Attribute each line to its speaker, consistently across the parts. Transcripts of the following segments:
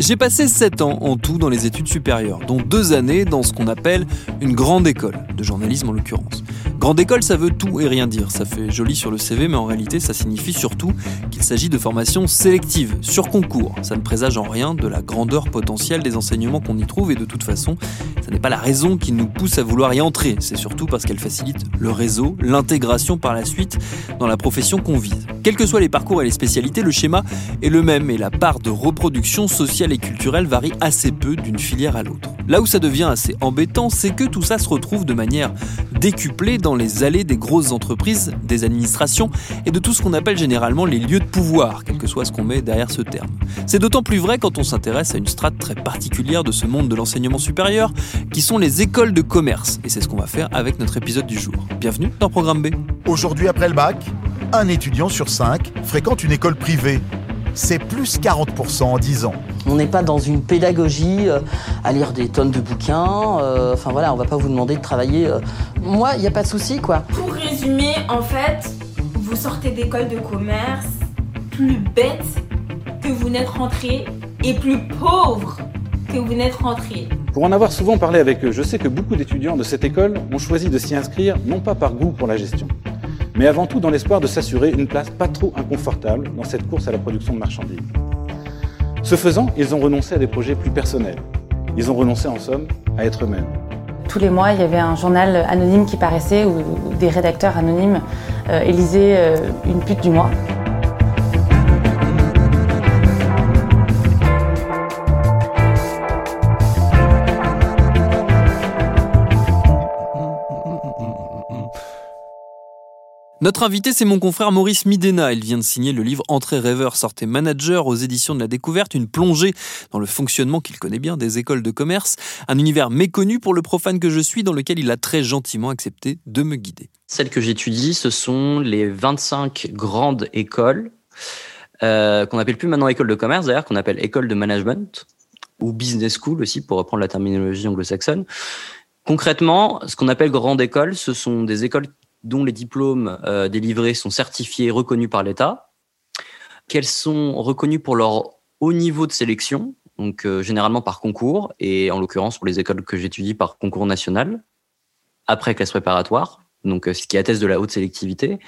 Speaker 1: J'ai passé 7 ans en tout dans les études supérieures, dont 2 années dans ce qu'on appelle une grande école, de journalisme en l'occurrence. Grande école, ça veut tout et rien dire. Ça fait joli sur le CV, mais en réalité, ça signifie surtout qu'il s'agit de formations sélectives, sur concours. Ça ne présage en rien de la grandeur potentielle des enseignements qu'on y trouve, et de toute façon, ça n'est pas la raison qui nous pousse à vouloir y entrer. C'est surtout parce qu'elle facilite le réseau, l'intégration par la suite dans la profession qu'on vise. Quels que soient les parcours et les spécialités, le schéma est le même, et la part de reproduction sociale et culturelle varie assez peu d'une filière à l'autre. Là où ça devient assez embêtant, c'est que tout ça se retrouve de manière décuplée dans les allées des grosses entreprises, des administrations et de tout ce qu'on appelle généralement les lieux de pouvoir, quel que soit ce qu'on met derrière ce terme. C'est d'autant plus vrai quand on s'intéresse à une strate très particulière de ce monde de l'enseignement supérieur, qui sont les écoles de commerce. Et c'est ce qu'on va faire avec notre épisode du jour. Bienvenue dans Programme B.
Speaker 2: Aujourd'hui, après le bac, un étudiant sur cinq fréquente une école privée. C'est plus 40% en 10 ans.
Speaker 3: On n'est pas dans une pédagogie euh, à lire des tonnes de bouquins. euh, Enfin voilà, on va pas vous demander de travailler. euh. Moi, il n'y a pas de souci, quoi.
Speaker 4: Pour résumer, en fait, vous sortez d'école de commerce plus bête que vous n'êtes rentré et plus pauvre que vous n'êtes rentré.
Speaker 5: Pour en avoir souvent parlé avec eux, je sais que beaucoup d'étudiants de cette école ont choisi de s'y inscrire non pas par goût pour la gestion, mais avant tout dans l'espoir de s'assurer une place pas trop inconfortable dans cette course à la production de marchandises. Ce faisant, ils ont renoncé à des projets plus personnels. Ils ont renoncé en somme à être eux-mêmes.
Speaker 6: Tous les mois, il y avait un journal anonyme qui paraissait où des rédacteurs anonymes euh, élisaient euh, une pute du mois.
Speaker 1: Notre invité, c'est mon confrère Maurice Midena. Il vient de signer le livre Entrée rêveur, sortez manager aux éditions de la découverte, une plongée dans le fonctionnement qu'il connaît bien des écoles de commerce, un univers méconnu pour le profane que je suis, dans lequel il a très gentiment accepté de me guider.
Speaker 3: Celles que j'étudie, ce sont les 25 grandes écoles, euh, qu'on appelle plus maintenant école de commerce d'ailleurs, qu'on appelle école de management, ou business school aussi, pour reprendre la terminologie anglo-saxonne. Concrètement, ce qu'on appelle grande école, ce sont des écoles dont les diplômes euh, délivrés sont certifiés, reconnus par l'État, qu'elles sont reconnues pour leur haut niveau de sélection, donc euh, généralement par concours, et en l'occurrence pour les écoles que j'étudie par concours national, après classe préparatoire, donc euh, ce qui atteste de la haute sélectivité,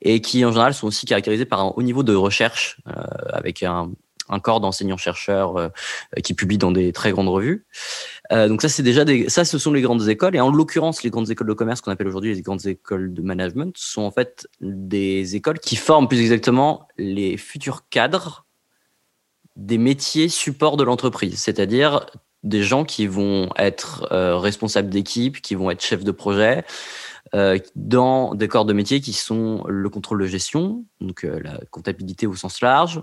Speaker 3: et qui en général sont aussi caractérisées par un haut niveau de recherche, euh, avec un, un corps d'enseignants-chercheurs euh, qui publient dans des très grandes revues. Euh, donc ça, c'est déjà ça, ce sont les grandes écoles. Et en l'occurrence, les grandes écoles de commerce qu'on appelle aujourd'hui les grandes écoles de management sont en fait des écoles qui forment plus exactement les futurs cadres des métiers support de l'entreprise, c'est-à-dire des gens qui vont être euh, responsables d'équipe, qui vont être chefs de projet, dans des corps de métier qui sont le contrôle de gestion, donc la comptabilité au sens large,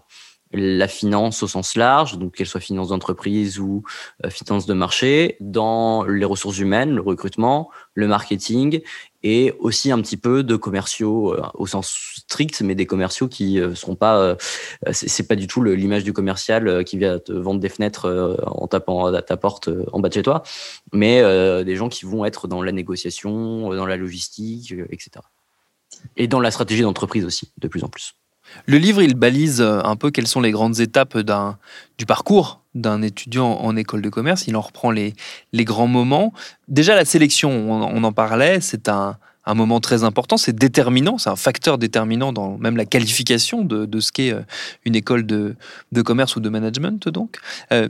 Speaker 3: la finance au sens large, donc qu'elle soit finance d'entreprise ou euh, finance de marché, dans les ressources humaines, le recrutement, le marketing et aussi un petit peu de commerciaux euh, au sens strict, mais des commerciaux qui euh, seront pas, c'est pas du tout l'image du commercial qui vient te vendre des fenêtres en tapant à ta porte en bas de chez toi, mais des gens qui vont être dans la négociation, dans la logistique, etc. Et dans la stratégie d'entreprise aussi, de plus en plus.
Speaker 1: Le livre, il balise euh, un peu quelles sont les grandes étapes du parcours d'un étudiant en école de commerce. Il en reprend les, grands moments. Déjà, la sélection, on, en parlait, c'est un, moment très important, c'est déterminant, c'est un facteur déterminant dans même la qualification de, ce qu'est euh, une école de, commerce ou de management. Donc, euh,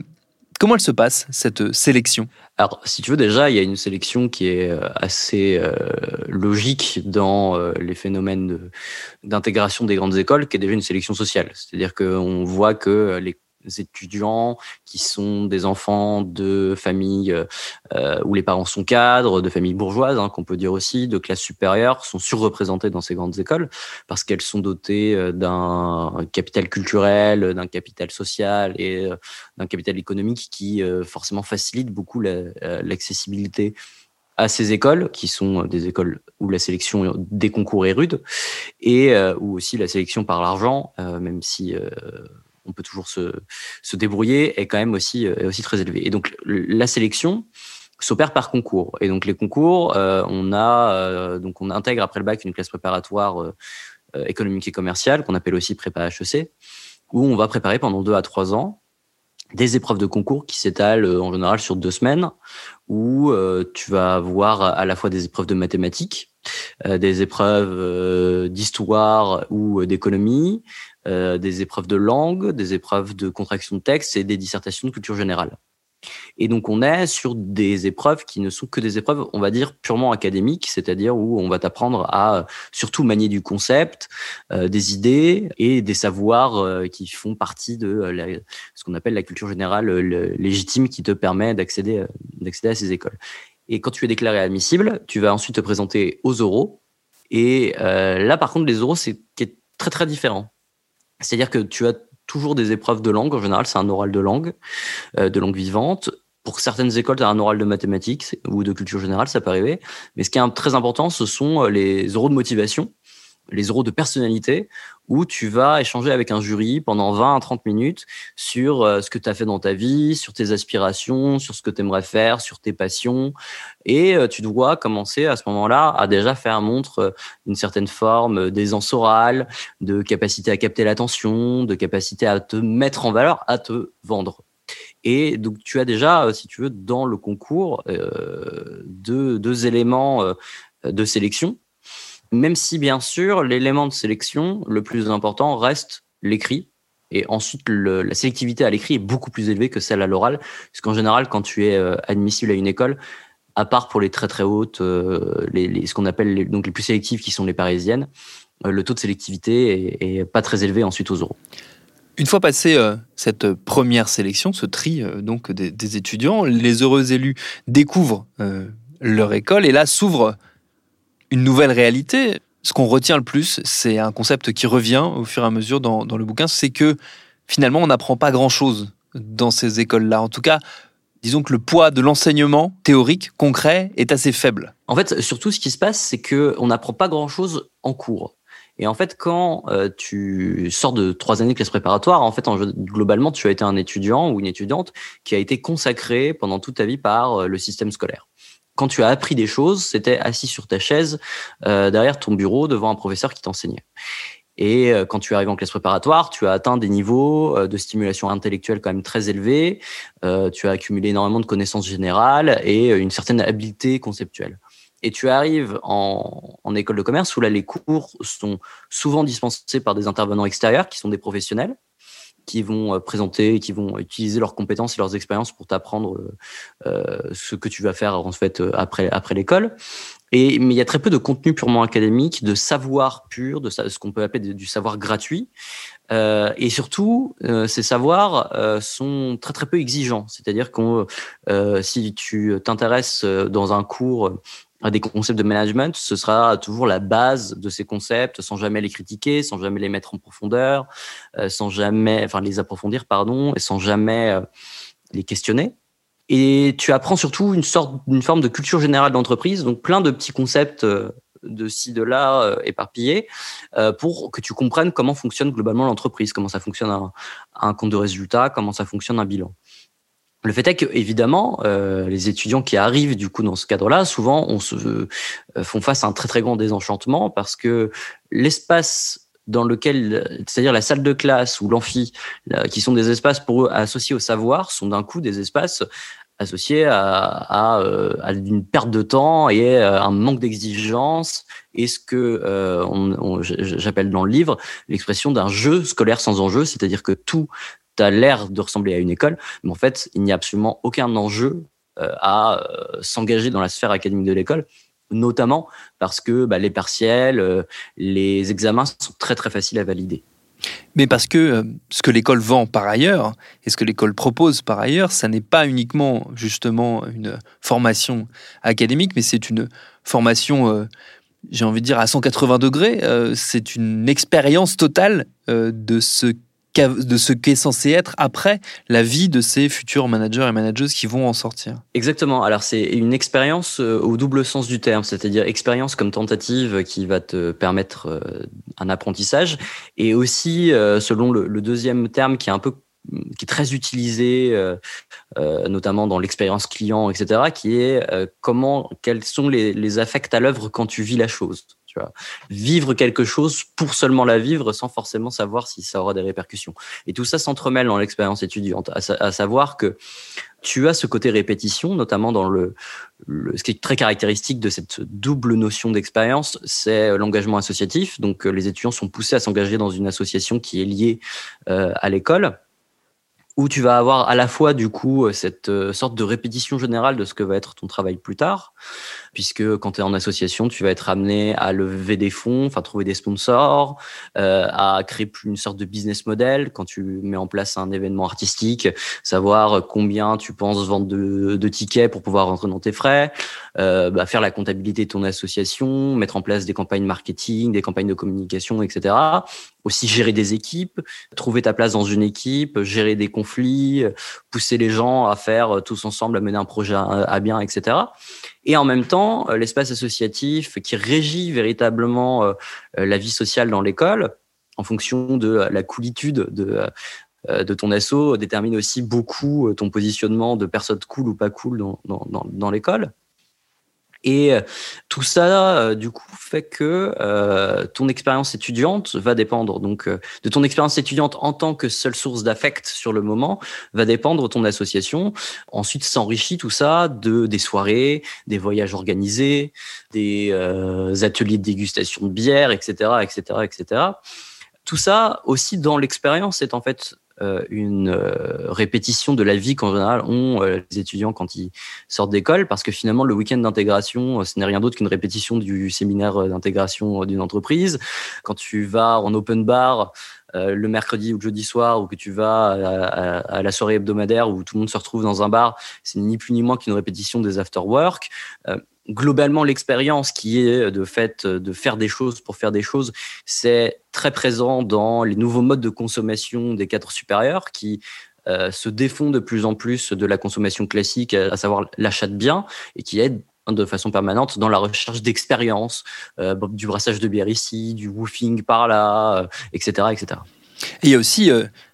Speaker 1: Comment elle se passe, cette sélection?
Speaker 3: Alors, si tu veux, déjà, il y a une sélection qui est euh, assez euh, logique dans euh, les phénomènes d'intégration des grandes écoles, qui est déjà une sélection sociale. C'est-à-dire qu'on voit que les étudiants qui sont des enfants de familles euh, où les parents sont cadres, de familles bourgeoises, hein, qu'on peut dire aussi, de classe supérieure, sont surreprésentés dans ces grandes écoles parce qu'elles sont dotées euh, d'un capital culturel, d'un capital social et euh, d'un capital économique qui forcément facilite beaucoup l'accessibilité à ces écoles, qui sont des écoles où la sélection des concours est rude, et où aussi la sélection par l'argent, même si on peut toujours se, se débrouiller, est quand même aussi, est aussi très élevé. Et donc la sélection s'opère par concours. Et donc les concours, euh, on a euh, donc on intègre après le bac une classe préparatoire euh, économique et commerciale qu'on appelle aussi prépa HEC, où on va préparer pendant deux à trois ans des épreuves de concours qui s'étalent en général sur deux semaines, où tu vas avoir à la fois des épreuves de mathématiques, des épreuves d'histoire ou d'économie, euh, des épreuves de langue, des épreuves de contraction de texte et des dissertations de culture générale. Et donc on est sur des épreuves qui ne sont que des épreuves, on va dire, purement académiques, c'est-à-dire où on va t'apprendre à surtout manier du concept, euh, des idées et des savoirs euh, qui font partie de ce qu'on appelle la culture générale légitime qui te permet d'accéder à ces écoles. Et quand tu es déclaré admissible, tu vas ensuite te présenter aux oraux. Et là, par contre, les oraux, c'est très très différent. C'est-à-dire que tu as toujours des épreuves de langue. En général, c'est un oral de langue, euh, de langue vivante. Pour certaines écoles, tu as un oral de mathématiques ou de culture générale, ça peut arriver. Mais ce qui est très important, ce sont euh, les oraux de motivation les euros de personnalité, où tu vas échanger avec un jury pendant 20 à 30 minutes sur euh, ce que tu as fait dans ta vie, sur tes aspirations, sur ce que tu aimerais faire, sur tes passions. Et euh, tu dois commencer à ce moment-là à déjà faire montre euh, d'une certaine forme d'aisance orale, de capacité à capter l'attention, de capacité à te mettre en valeur, à te vendre. Et donc, tu as déjà, si tu veux, dans le concours, deux, deux éléments de sélection même si bien sûr l'élément de sélection le plus important reste l'écrit. Et ensuite, la sélectivité à l'écrit est beaucoup plus élevée que celle à l'oral, puisqu'en général, quand tu es euh, admissible à une école, à part pour les très très hautes, euh, ce qu'on appelle les, donc les plus sélectives qui sont les parisiennes, euh, le taux de sélectivité est, pas très élevé ensuite aux euros.
Speaker 1: Une fois passé cette première sélection, ce tri donc des, des, étudiants, les heureux élus découvrent leur école et là s'ouvre une nouvelle réalité. Ce qu'on retient le plus, c'est un concept qui revient au fur et à mesure dans, le bouquin, c'est que finalement, on n'apprend pas grand-chose dans ces écoles-là. En tout cas, disons que le poids de l'enseignement théorique, concret, est assez faible.
Speaker 3: En fait, surtout, ce qui se passe, c'est qu'on n'apprend pas grand-chose en cours. Et en fait, quand euh, tu sors de trois années de classe préparatoire, en fait, en, globalement, tu as été un étudiant ou une étudiante qui a été consacré pendant toute ta vie par euh, le système scolaire quand tu as appris des choses, c'était assis sur ta chaise euh, derrière ton bureau devant un professeur qui t'enseignait. Et euh, quand tu arrives en classe préparatoire, tu as atteint des niveaux euh, de stimulation intellectuelle quand même très élevés. tu as accumulé énormément de connaissances générales et une certaine habileté conceptuelle. Et tu arrives en, en, école de commerce où là, les cours sont souvent dispensés par des intervenants extérieurs qui sont des professionnels qui vont euh, présenter, qui vont utiliser leurs compétences et leurs expériences pour t'apprendre euh, euh, ce que tu vas faire en fait après après l'école. Et mais il y a très peu de contenu purement académique, de savoir pur, de ce qu'on peut appeler du savoir gratuit. Et surtout, ces savoirs sont très très peu exigeants. C'est-à-dire que si tu t'intéresses dans un cours des concepts de management, ce sera toujours la base de ces concepts, sans jamais les critiquer, sans jamais les mettre en profondeur, euh, sans jamais, enfin les approfondir, pardon, et sans jamais euh, les questionner. Et tu apprends surtout une sorte, une forme de culture générale d'entreprise, donc plein de petits concepts euh, de ci, de là, éparpillés, pour que tu comprennes comment fonctionne globalement l'entreprise, comment ça fonctionne un, un compte de résultat, comment ça fonctionne un bilan. Le fait est que, évidemment, euh, les étudiants qui arrivent du coup dans ce cadre-là, souvent, on se euh, font face à un très très grand désenchantement parce que l'espace dans lequel, c'est-à-dire la salle de classe ou l'amphi, qui sont des espaces pour eux associés au savoir, sont d'un coup des espaces associés à, euh, une perte de temps et un manque d'exigence. Et ce que j'appelle dans le livre l'expression d'un jeu scolaire sans enjeu, c'est-à-dire que tout a l'air de ressembler à une école, mais en fait, il n'y a absolument aucun enjeu euh, à euh, s'engager dans la sphère académique de l'école, notamment parce que bah, les partiels, euh, les examens sont très très faciles à valider.
Speaker 1: Mais parce que ce que l'école vend par ailleurs et ce que l'école propose par ailleurs, ça n'est pas uniquement justement une formation académique, mais c'est une formation, j'ai envie de dire, à 180 degrés. c'est une expérience totale de ce de ce qu'est censé être après la vie de ces futurs managers et manageuses qui vont en sortir.
Speaker 3: Exactement. Alors c'est une expérience euh, au double sens du terme, c'est-à-dire expérience comme tentative qui va te permettre euh, un apprentissage, et aussi euh, selon le, deuxième terme qui est un peu qui est très utilisé, notamment dans l'expérience client, etc., qui est comment, quels sont les, les affects à l'œuvre quand tu vis la chose. Tu vois, vivre quelque chose pour seulement la vivre sans forcément savoir si ça aura des répercussions. Et tout ça s'entremêle dans l'expérience étudiante, à, savoir que tu as ce côté répétition, notamment dans le, ce qui est très caractéristique de cette double notion d'expérience, c'est l'engagement associatif. Donc, les étudiants sont poussés à s'engager dans une association qui est liée euh, à l'école où tu vas avoir à la fois du coup cette euh, sorte de répétition générale de ce que va être ton travail plus tard, puisque quand tu es en association, tu vas être amené à lever des fonds, enfin trouver des sponsors, euh, à créer une sorte de business model quand tu mets en place un événement artistique, savoir combien tu penses vendre de, de tickets pour pouvoir rentrer dans tes frais, euh, bah, faire la comptabilité de ton association, mettre en place des campagnes marketing, des campagnes de communication, etc. Aussi gérer des équipes, trouver ta place dans une équipe, gérer des conflits, pousser les gens à faire tous ensemble, à mener un projet à bien, etc et en même temps euh, l'espace associatif qui régit véritablement euh, euh, la vie sociale dans l'école en fonction de la coolitude de ton asso détermine aussi beaucoup ton positionnement de personne cool ou pas cool dans l'école. Et euh, tout ça, euh, du coup, fait que euh, ton expérience étudiante va dépendre donc de ton expérience étudiante en tant que seule source d'affect sur le moment, va dépendre ton association. Ensuite, s'enrichit tout ça de des soirées, des voyages organisés, des ateliers de dégustation de bière, etc., etc., etc. Tout ça aussi dans l'expérience est en fait une euh, répétition de la vie qu'en général ont euh, les étudiants quand ils sortent d'école, parce que finalement le week-end d'intégration, ce n'est rien d'autre qu'une répétition du séminaire d'intégration d'une entreprise. Quand tu vas en open bar le mercredi ou le jeudi soir, ou que tu vas à, la soirée hebdomadaire où tout le monde se retrouve dans un bar, c'est ni plus ni moins qu'une répétition des after work globalement l'expérience qui est de fait de faire des choses pour faire des choses, c'est très présent dans les nouveaux modes de consommation des cadres supérieurs qui euh, se défont de plus en plus de la consommation classique, à savoir l'achat de biens, et qui aident de façon permanente dans la recherche d'expérience, euh, du brassage de bière ici, du woofing par là, etc., euh, etc.
Speaker 1: Et il y a aussi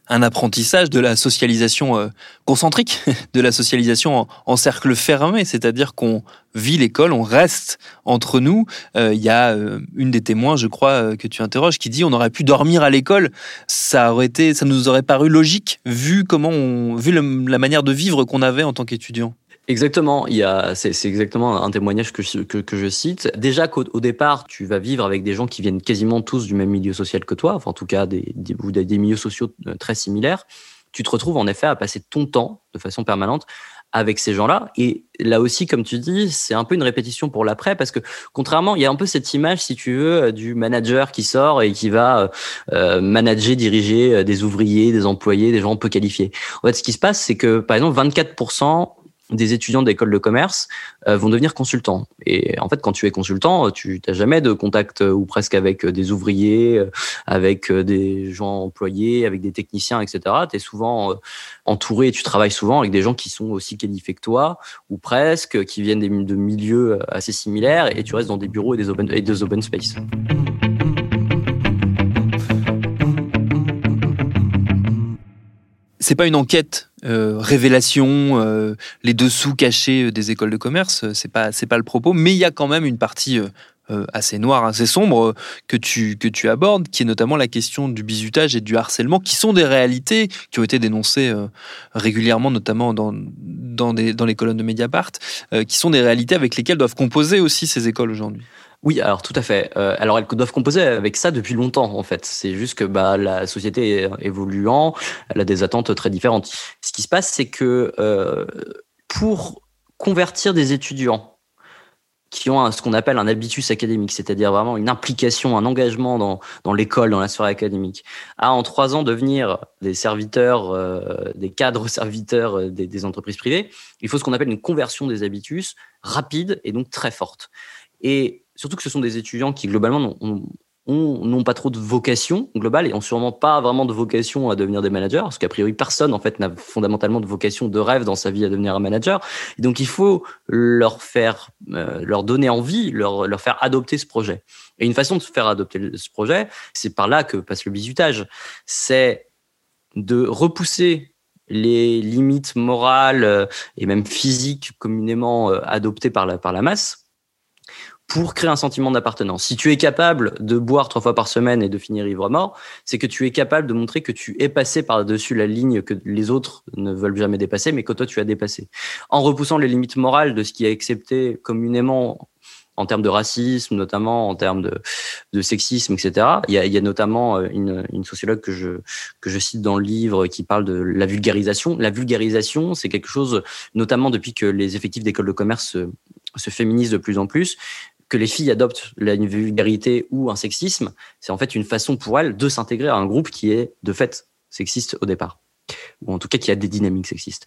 Speaker 1: un apprentissage de la socialisation euh, concentrique, de la socialisation en, cercle fermé, c'est-à-dire qu'on vit l'école, on reste entre nous. Euh, il y a euh, une des témoins, je crois, que tu interroges, qui dit on aurait pu dormir à l'école, ça aurait été, ça nous aurait paru logique vu comment on, vu la manière de vivre qu'on avait en tant qu'étudiant.
Speaker 3: Exactement, il y a, c'est, exactement un témoignage que que, que je cite. Déjà qu'au départ, tu vas vivre avec des gens qui viennent quasiment tous du même milieu social que toi, enfin en tout cas des, des, des milieux sociaux euh, très similaires. Tu te retrouves en effet à passer ton temps de façon permanente avec ces gens-là. Et là aussi, comme tu dis, c'est un peu une répétition pour l'après, parce que contrairement, il y a un peu cette image, si tu veux, du manager qui sort et qui va euh, euh manager, diriger euh, des ouvriers, des employés, des gens peu qualifiés. En fait, ce qui se passe, c'est que, par exemple, 24% des étudiants d'école de commerce euh, vont devenir consultants. Et en fait, quand tu es consultant, tu n'as jamais de contact euh, ou presque avec euh, des ouvriers, avec des gens employés, avec des techniciens, etc. Tu es souvent entouré, tu travailles souvent avec des gens qui sont aussi qualifiés que toi, ou presque, qui viennent de milieux assez similaires, et tu restes dans des bureaux et des open, et des open space.
Speaker 1: C'est pas une enquête euh, révélation, euh, les dessous cachés euh, des écoles de commerce, c'est pas pas le propos, mais il y a quand même une partie assez noire, assez sombre que tu que abordes, qui est notamment la question du bizutage et du harcèlement, qui sont des réalités qui ont été dénoncées régulièrement, notamment dans dans les colonnes de Mediapart, qui sont des réalités avec lesquelles doivent composer aussi ces écoles aujourd'hui.
Speaker 3: Oui, alors tout à fait. Euh, alors elles doivent composer avec ça depuis longtemps en fait. C'est juste que bah, la société évoluant, elle a des attentes très différentes. Ce qui se passe, c'est que euh, pour convertir des étudiants qui ont ce qu'on appelle un habitus académique, c'est-à-dire vraiment une implication, un engagement dans, l'école, dans la soirée académique, à en trois ans devenir des serviteurs, euh, des cadres serviteurs des, des entreprises privées, il faut ce qu'on appelle une conversion des habitus rapide et donc très forte. Et surtout que ce sont des étudiants qui globalement n'ont pas trop de vocation globale et ont sûrement pas vraiment de vocation à devenir des managers, parce qu'a priori personne en fait n'a fondamentalement de vocation, de rêve dans sa vie à devenir un manager. Et donc il faut leur faire, euh, leur donner envie, leur, leur faire adopter ce projet. Et une façon de faire adopter ce projet, c'est par là que passe le bizutage, c'est de repousser les limites morales euh, et même physiques communément euh, adoptées par la, par la masse pour créer un sentiment d'appartenance. Si tu es capable de boire trois fois par semaine et de finir ivre mort, c'est que tu es capable de montrer que tu es passé par-dessus la ligne que les autres ne veulent jamais dépasser, mais que toi tu as dépassé. En repoussant les limites morales de ce qui est accepté communément en termes de racisme, notamment en termes de, de sexisme, etc. Il y, a, notamment euh, une, sociologue que je, que je cite dans le livre qui parle de la vulgarisation. La vulgarisation, c'est quelque chose, notamment depuis que les effectifs d'école de commerce se féminisent de plus en plus, que les filles adoptent la vulgarité ou un sexisme, c'est en fait une façon pour elles de s'intégrer à un groupe qui est de fait sexiste au départ ou en tout cas qui a des dynamiques sexistes.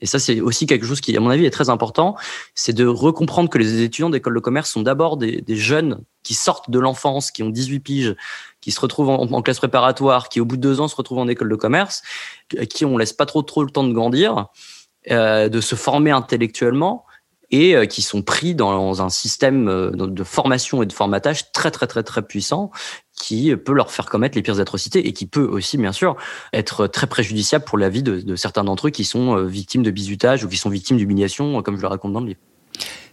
Speaker 3: Et ça, c'est aussi quelque chose qui, à mon avis, est très important, c'est de recomprendre que les étudiants d'école de commerce sont d'abord des, jeunes qui sortent de l'enfance, qui ont 18 piges, qui se retrouvent en, classe préparatoire, qui au bout de deux ans se retrouvent en école de commerce, à qui on laisse pas trop trop le temps de grandir, euh, de se former intellectuellement, et euh, qui sont pris dans un système euh, de formation et de formatage très très très très puissant qui peut leur faire commettre les pires atrocités et qui peut aussi bien sûr être très préjudiciable pour la vie de, certains d'entre eux qui sont euh, victimes de bizutage ou qui sont victimes d'humiliation comme je le raconte dans le livre.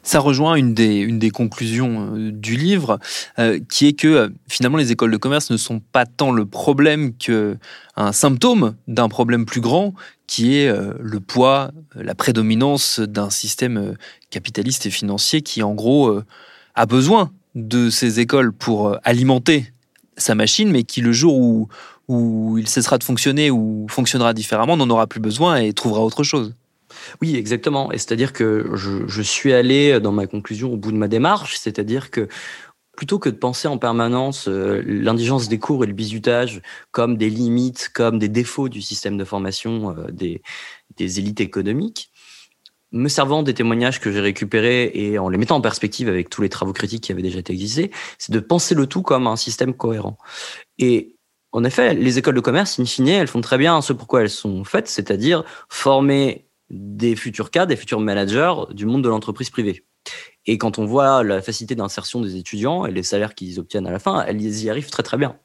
Speaker 1: Ça rejoint une des, une des conclusions du livre, qui est que finalement les écoles de commerce ne sont pas tant le problème que un symptôme d'un problème plus grand, qui est euh, le poids, la prédominance d'un système euh, capitaliste et financier qui, en gros, euh, a besoin de ces écoles pour alimenter sa machine, mais qui, le jour où, où il cessera de fonctionner ou fonctionnera différemment, n'en aura plus besoin et trouvera autre chose.
Speaker 3: Oui, exactement. Et c'est-à-dire que je, je, suis allé dans ma conclusion au bout de ma démarche, c'est-à-dire que plutôt que de penser en permanence euh, l'indigence des cours et le bizutage comme des limites, comme des défauts du système de formation euh, des, des élites économiques, me servant des témoignages que j'ai récupérés et en les mettant en perspective avec tous les travaux critiques qui avaient déjà été existés, c'est de penser le tout comme un système cohérent. Et en effet, les écoles de commerce, in fine, elles font très bien ce pourquoi elles sont faites, c'est-à-dire former des futurs cadres, des futurs managers du monde de l'entreprise privée. Et quand on voit la facilité d'insertion des étudiants et les salaires qu'ils obtiennent à la fin, elles y arrivent très très bien.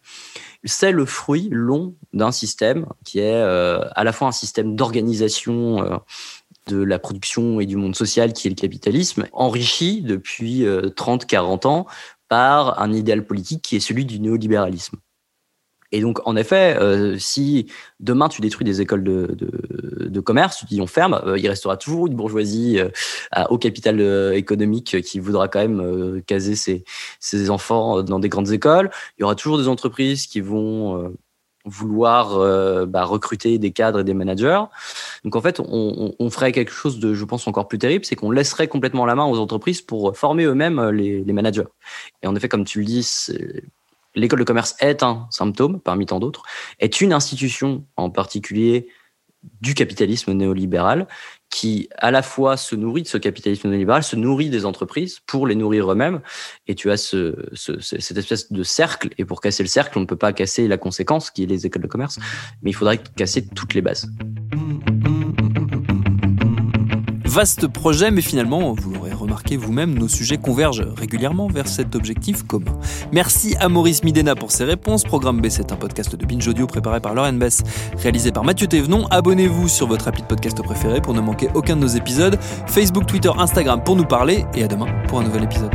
Speaker 3: C'est le fruit long d'un système qui est euh, à la fois un système d'organisation euh, de la production et du monde social qui est le capitalisme, enrichi depuis 30-40 euh, ans par un idéal politique qui est celui du néolibéralisme. Et donc, en effet, euh, si demain tu détruis des écoles de, commerce, tu dis on ferme, euh, il restera toujours une bourgeoisie euh, au capital économique qui voudra quand même caser ses, enfants dans des grandes écoles. Il y aura toujours des entreprises qui vont vouloir bah, recruter des cadres et des managers. Donc en fait, on, on, ferait quelque chose de, je pense, encore plus terrible, c'est qu'on laisserait complètement la main aux entreprises pour former eux-mêmes les, les managers. Et en effet, comme tu le dis, l'école de commerce est un symptôme parmi tant d'autres, est une institution en particulier du capitalisme néolibéral qui à la fois se nourrit de ce capitalisme néolibéral, se nourrit des entreprises pour les nourrir eux-mêmes. Et tu as ce, ce, cette espèce de cercle. Et pour casser le cercle, on ne peut pas casser la conséquence, qui est les écoles de commerce, mais il faudrait casser toutes les bases.
Speaker 1: Vaste projet, mais finalement, vous l'aurez remarqué vous-même, nos sujets convergent régulièrement vers cet objectif commun. Merci à Maurice Midena pour ses réponses. Programme B, c'est un podcast de Binge Audio préparé par Lauren Bess, réalisé par Mathieu Thévenon. Abonnez-vous sur votre appli de podcast préféré pour ne manquer aucun de nos épisodes. Facebook, Twitter, Instagram pour nous parler. Et à demain pour un nouvel épisode.